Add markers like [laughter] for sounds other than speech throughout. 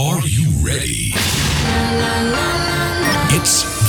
Are you ready? It's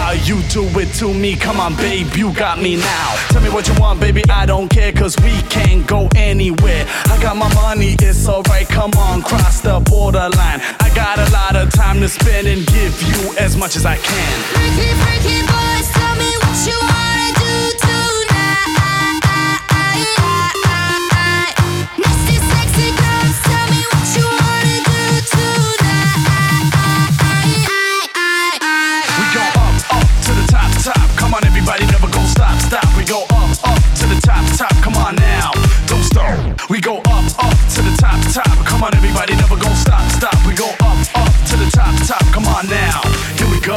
how you do it to me. Come on, babe, you got me now. Tell me what you want, baby, I don't care, cause we can't go anywhere. I got my money, it's alright, come on, cross the borderline. I got a lot of time to spend and give you as much as I can. I keep, We go up, up to the top, top. Come on, everybody, never gonna stop, stop. We go up, up to the top, top. Come on now, here we go.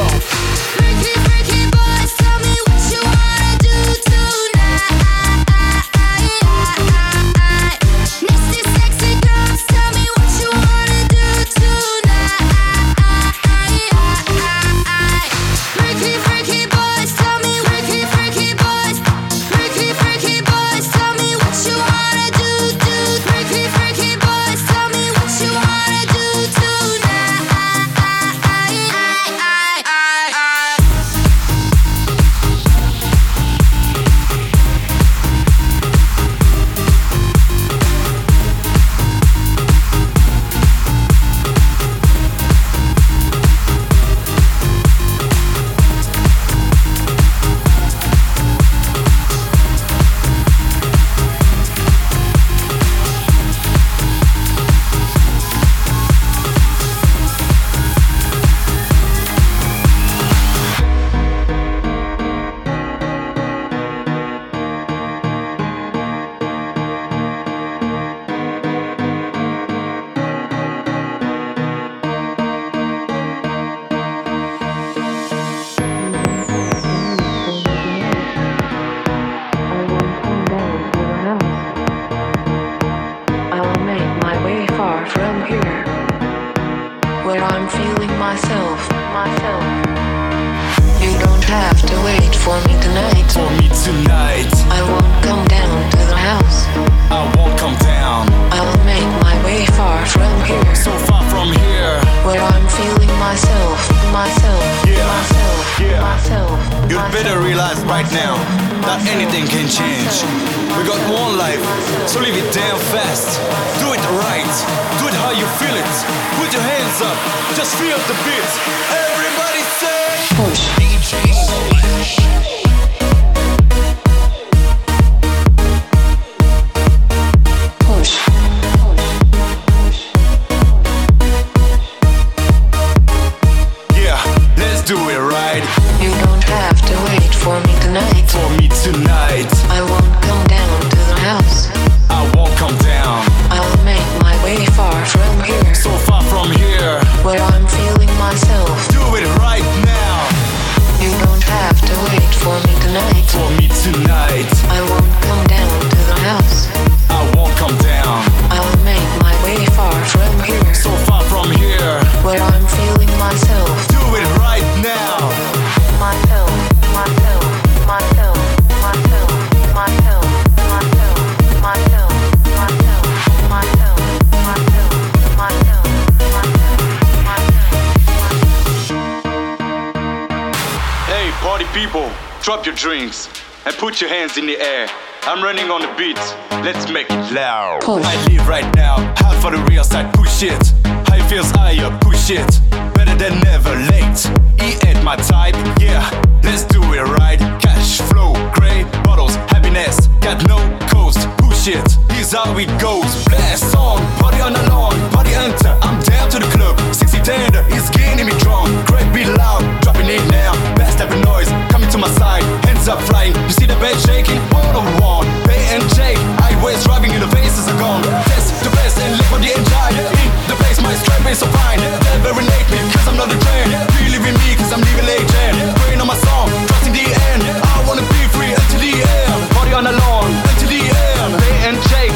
anything can change. We got one life, so live it damn fast. Do it right, do it how you feel it. Put your hands up, just feel the beat. Put your hands in the air. I'm running on the beat. Let's make it loud. Push. I live right now. Half for the real side. Push it. High feels higher. Push it. Better than never. Late. E at my type. Yeah. Let's do it right. Cash flow. Gray bottles. Happiness. Got no coast. Push it. Here's how it goes. Blast on. Party on the lawn. Party enter. I'm down to the club. 60 tender. It's getting me drunk. Great be loud. Dropping it now. Type of noise, coming to my side. Hands up flying, you see the bed shaking? One on one, pay and shake. Highways driving in the faces are gone. Test the best and live for the engine. In the place, my strap is so fine. Never renege me, cause I'm not a train. Believe in me, cause I'm leaving legend. Praying on my song, trusting the end. I wanna be free until the end. Party on the lawn until the end. Pay and shake,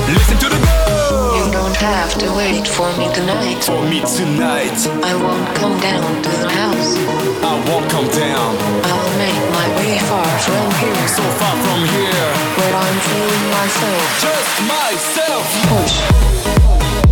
have to wait for me tonight. For me tonight, I won't come down to the house. I won't come down. I'll make my way far from here, So far from here, where I'm feeling myself. just myself. Push.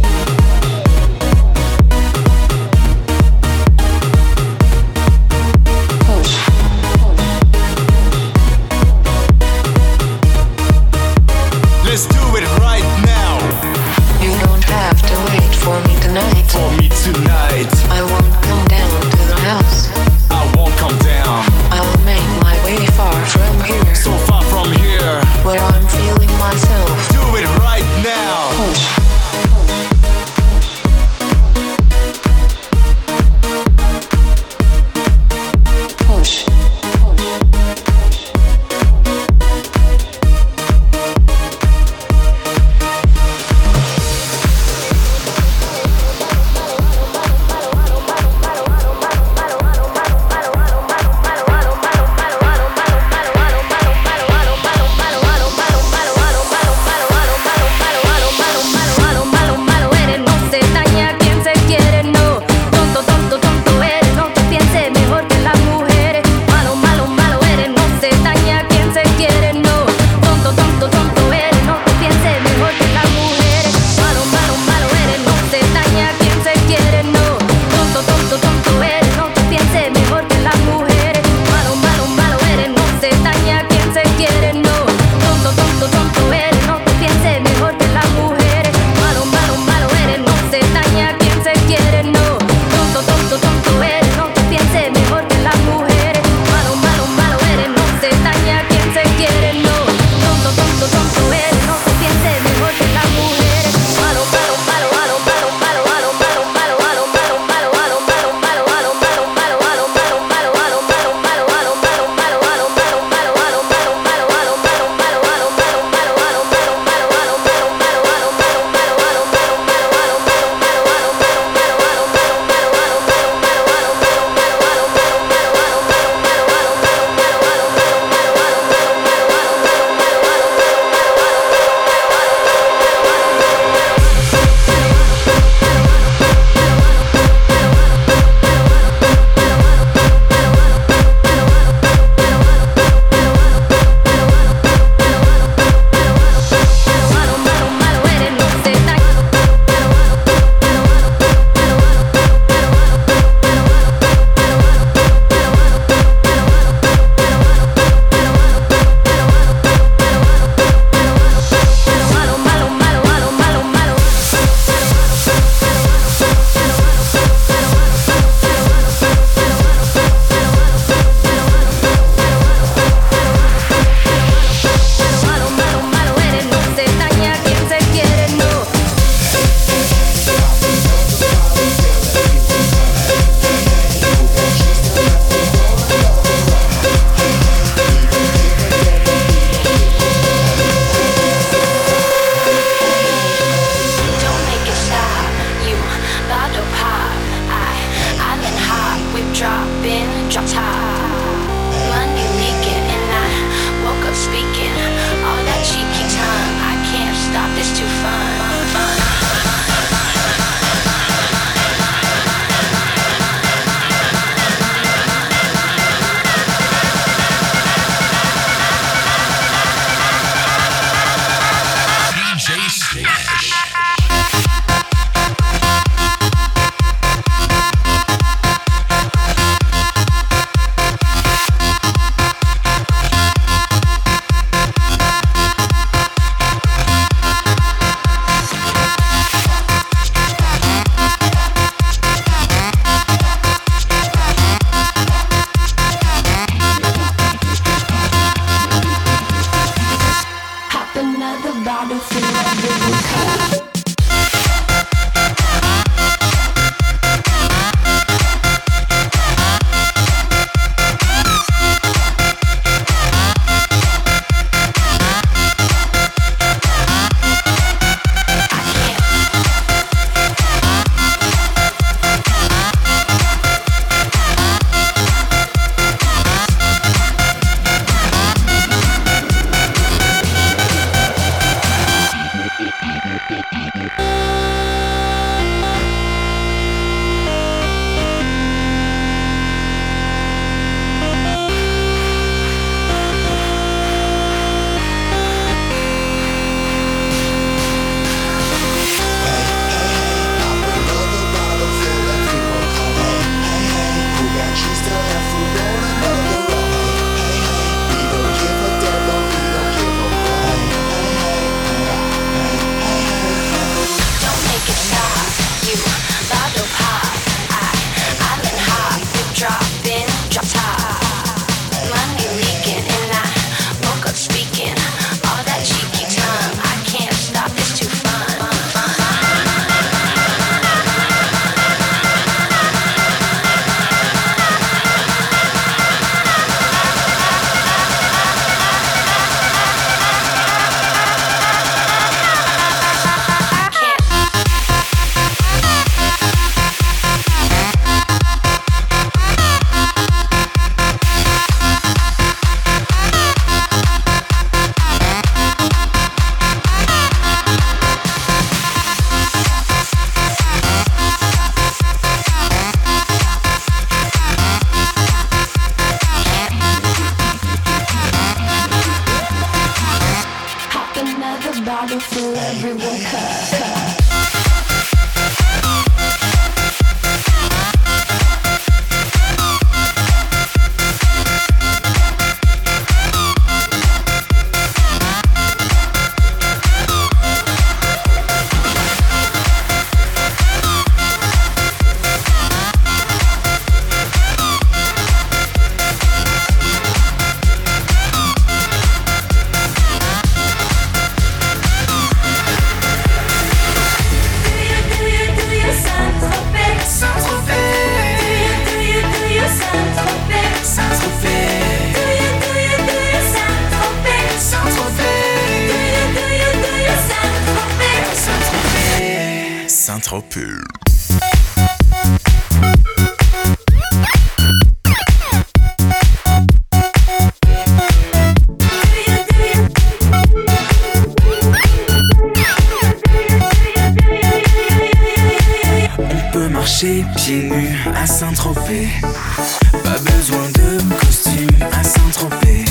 besoin de costume à Saint-Tropez.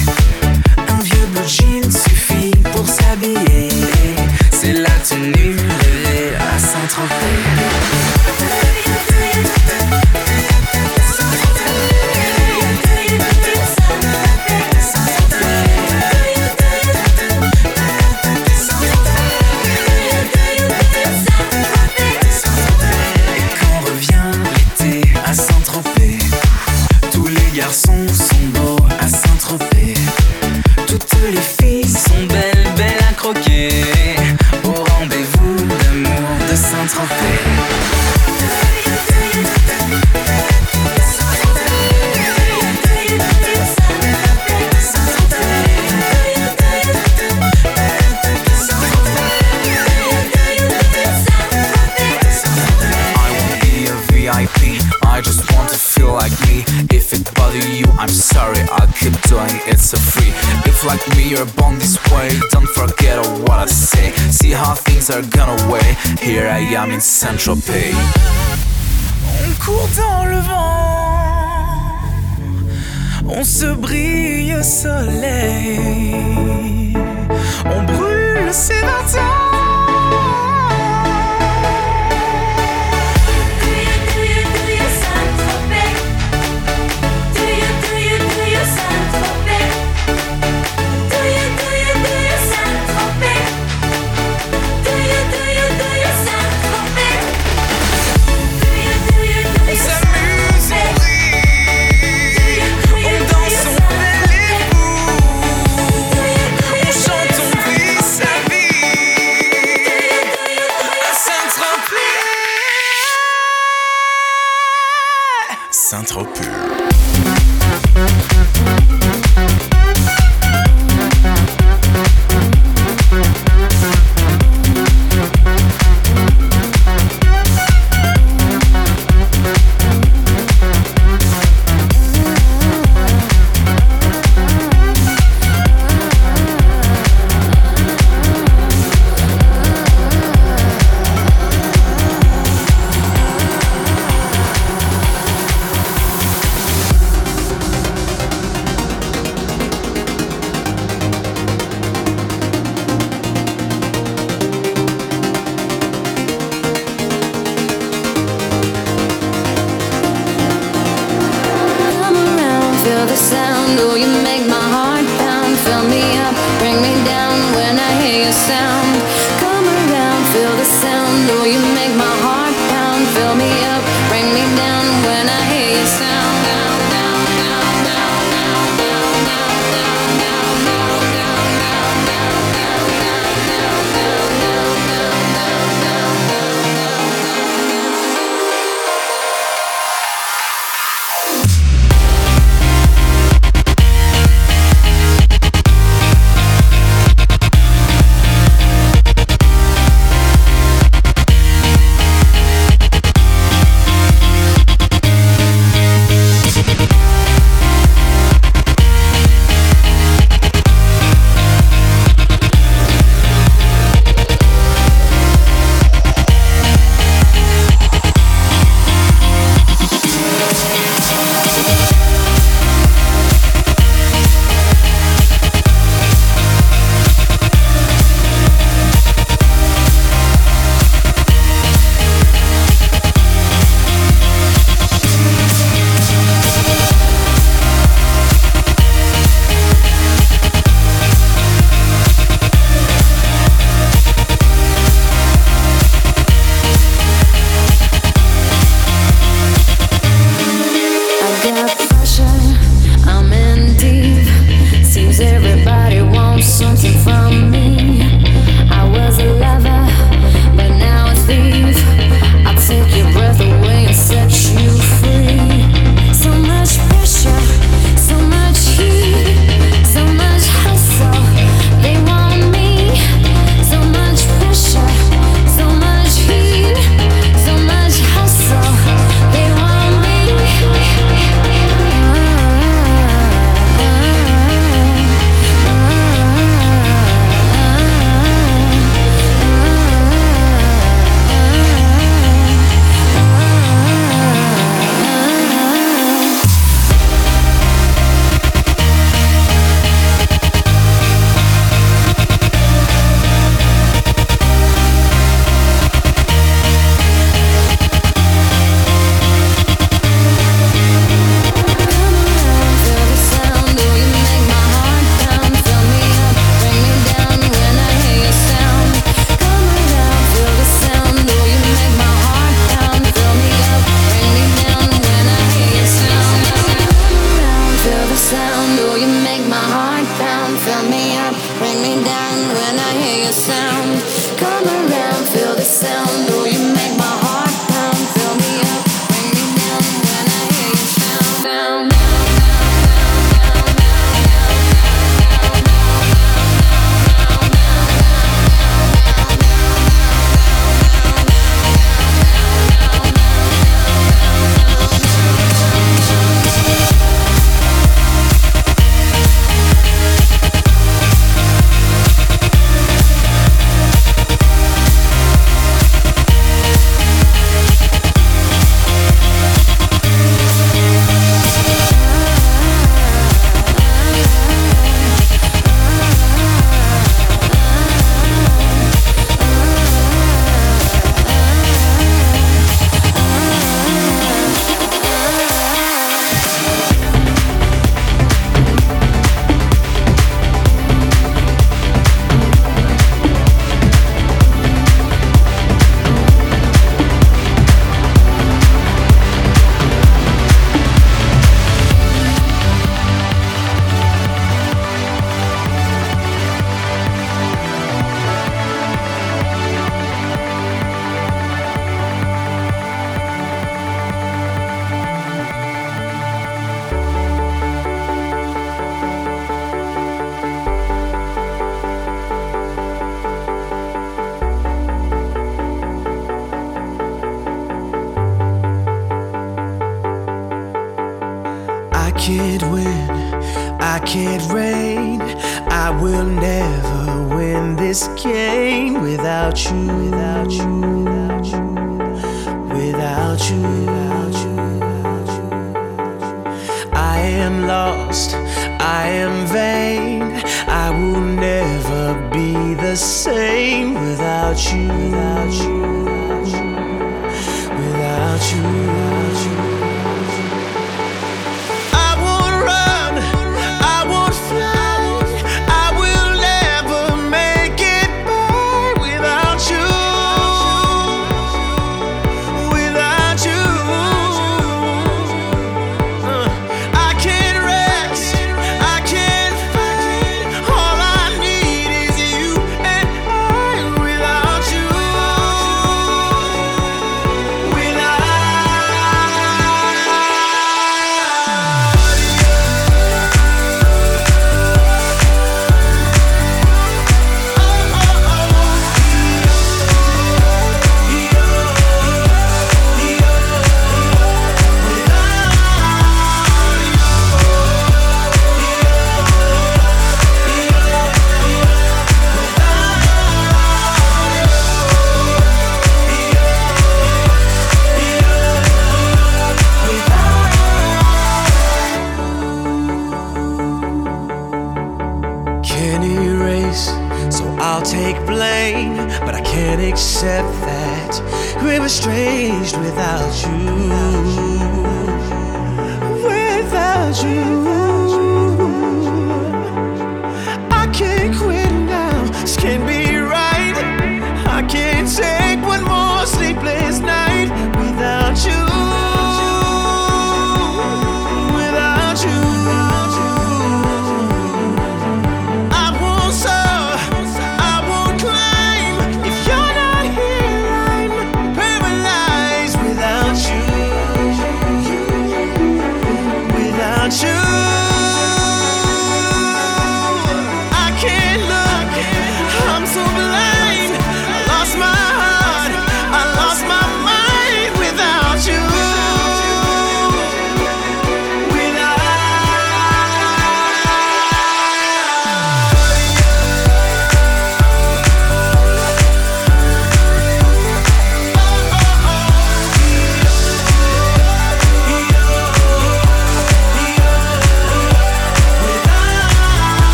Un vieux blue jean suffit pour s'habiller. C'est la tenue rêvée à Saint-Tropez. Saint-Tropez. On court dans le vent, on se brille au soleil.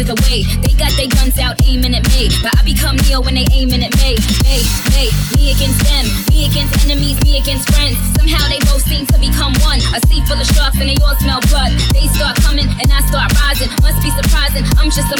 inches away. They got their guns out aiming at me, but I become Neo when they aiming at me. me, me, me against them, me against enemies, me against friends. Somehow they both seem to become one. A sea full of sharks and they all smell blood. They start coming and I start rising. Must be surprising, I'm just a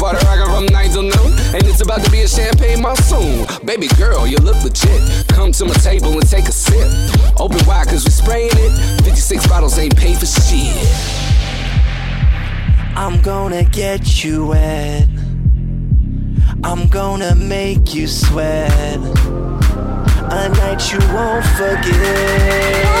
Butter rockin' from 9 till noon. And it's about to be a champagne monsoon. Baby girl, you look legit. Come to my table and take a sip. Open wide, cause we spraying it. 56 bottles ain't paid for shit. I'm gonna get you wet. I'm gonna make you sweat. A night you won't forget.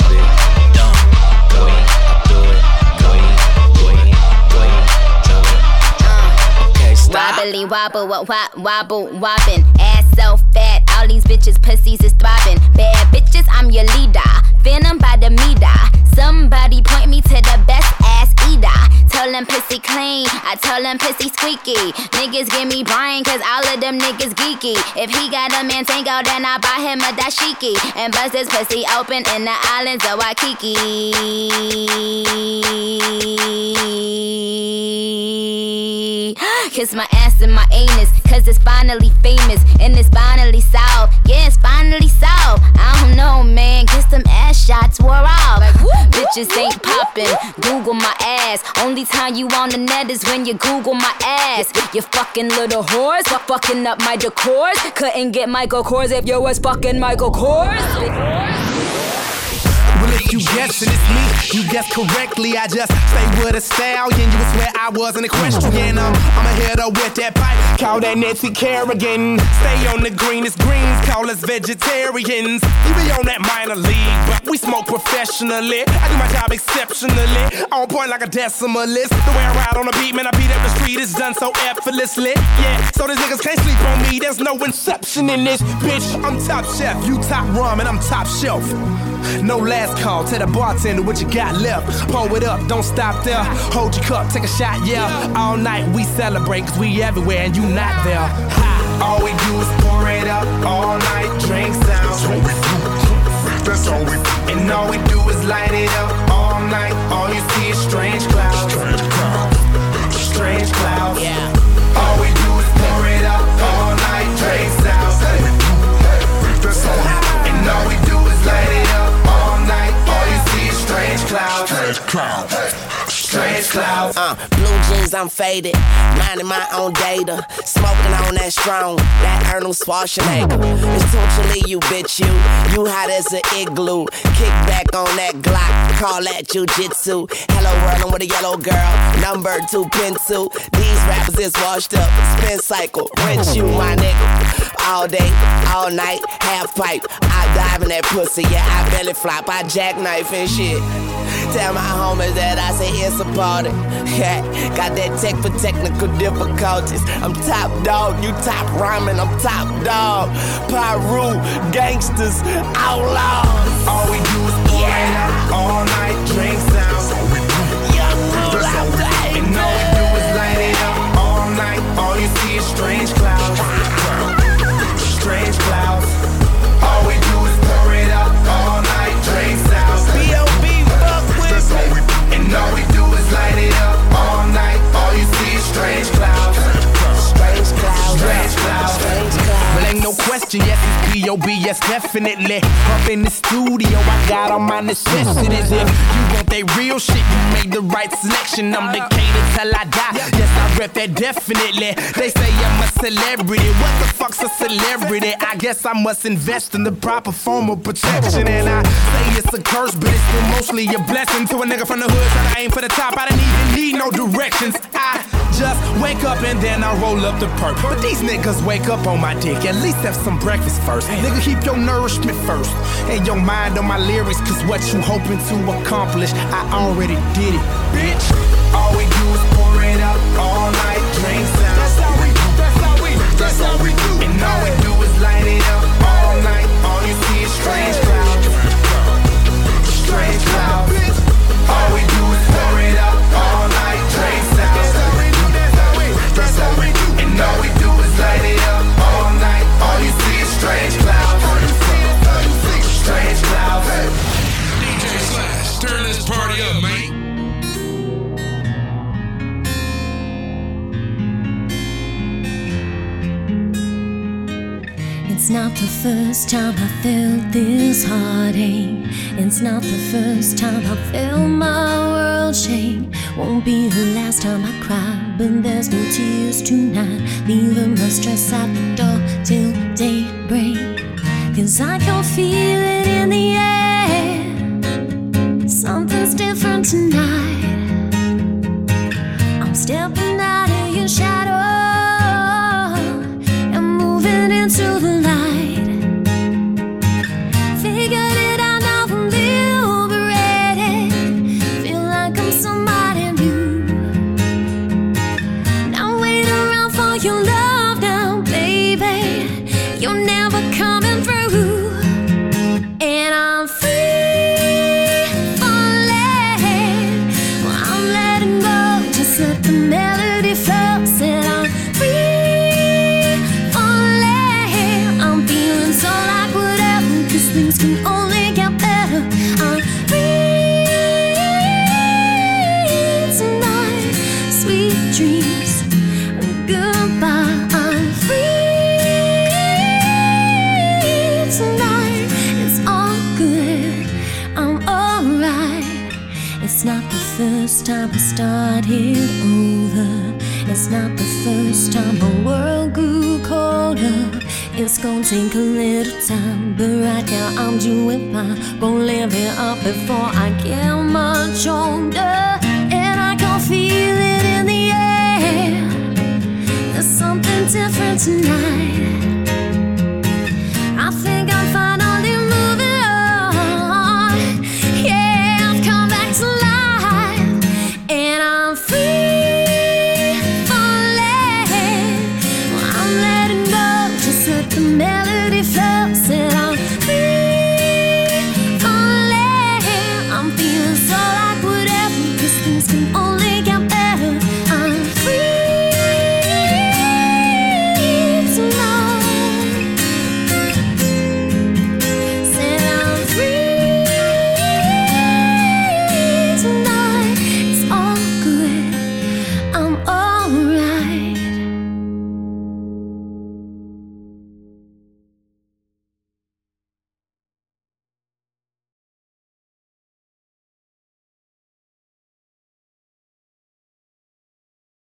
Wobbly wobble, what wobble, wobbin'. Ass so fat, all these bitches' pussies is throbbin'. Bad bitches, I'm your leader. Venom by the meter. Somebody point me to the best i told them pussy clean, I told them pussy squeaky. Niggas give me Brian, cause all of them niggas geeky. If he got a man tango, then I buy him a dashiki. And bust his pussy open in the islands of Waikiki. [gasps] Kiss my ass and my anus. Cause it's finally famous and it's finally solved. Yeah, it's finally solved. I don't know, man. Cause them ass shots wore off. Like, whoop, Bitches ain't popping. Google my ass. Only time you on the net is when you Google my ass. You fucking little whores. Fuck fucking up my decors. Couldn't get Michael Kors if you was fucking Michael Kors. You guessing it's me, you guessed correctly. I just stay with a stallion. You would swear I was an equestrian. Um, I'm a up with that pipe. Call that Nancy Kerrigan. Stay on the greenest greens. Call us vegetarians. You be on that minor league, but we smoke professionally. I do my job exceptionally. On point like a decimalist. The way I ride on the beat, man, I beat up the street It's done so effortlessly. Yeah, so these niggas can't sleep on me. There's no inception in this, bitch. I'm top chef, you top rum, and I'm top shelf. No last call, tell the bartender what you got left. Pull it up, don't stop there. Hold your cup, take a shot, yeah. All night we celebrate, cause we everywhere and you not there. Ha. All we do is pour it up, all night drinks down. That's all we do. That's all we do. And all we do is light it up all night. All you see is strange clouds. Strange clouds. Strange clouds. Yeah. Strange clouds. Strange clouds. Uh, blue jeans, I'm faded. Minding my own data. Smoking on that strong, that Arnold Schwarzenegger. It's totally you bitch, you. You hot as an igloo. Kick back on that Glock. Call that jujitsu. Hello, world, I'm with a yellow girl. Number two pencil. These rappers is washed up. Spin cycle. Rinse you, my nigga. All day, all night, half pipe. I dive in that pussy, yeah, I belly flop. I jackknife and shit. Tell my homies that I say it's a party. Yeah, got that tech for technical difficulties. I'm top dog, you Top Ramen, I'm top dog. Piru, gangsters, outlaws. All we do is pour it up all night, drinks down. Young rule out there. And all we do is light it up all night. All you see is strange B.O.B., definitely. Up in the studio, I got all my necessities. If you want that real shit, you made the right selection. I'm the king till I die. Yes, I rep that definitely. They say I'm a celebrity. What the fuck's a celebrity? I guess I must invest in the proper form of protection. And I say it's a curse, but it's still mostly a blessing to a nigga from the hood. Trying to aim for the top, I didn't even need no directions. I just wake up and then I roll up the perk. But these niggas wake up on my dick. At least have some breakfast first. Nigga, keep your nourishment first. And your mind on my lyrics, cause what you hoping to accomplish, I already did it, bitch. All we do is pour it up all night, drinks down. That's how we do, that's how we that's how we do. And all we do is light it up all night. All you see is. Strange not the first time I felt this heartache. It's not the first time I felt my world shake. Won't be the last time I cry, but there's no tears tonight. Leaving my stress at the door till daybreak. Cause I can feel it in the air. Something's different tonight. I'm stepping out of your shadow started over. It's not the first time the world grew colder. It's gonna take a little time, but right now I'm doing fine. Gonna live it up before I get much older. And I can feel it in the air. There's something different tonight.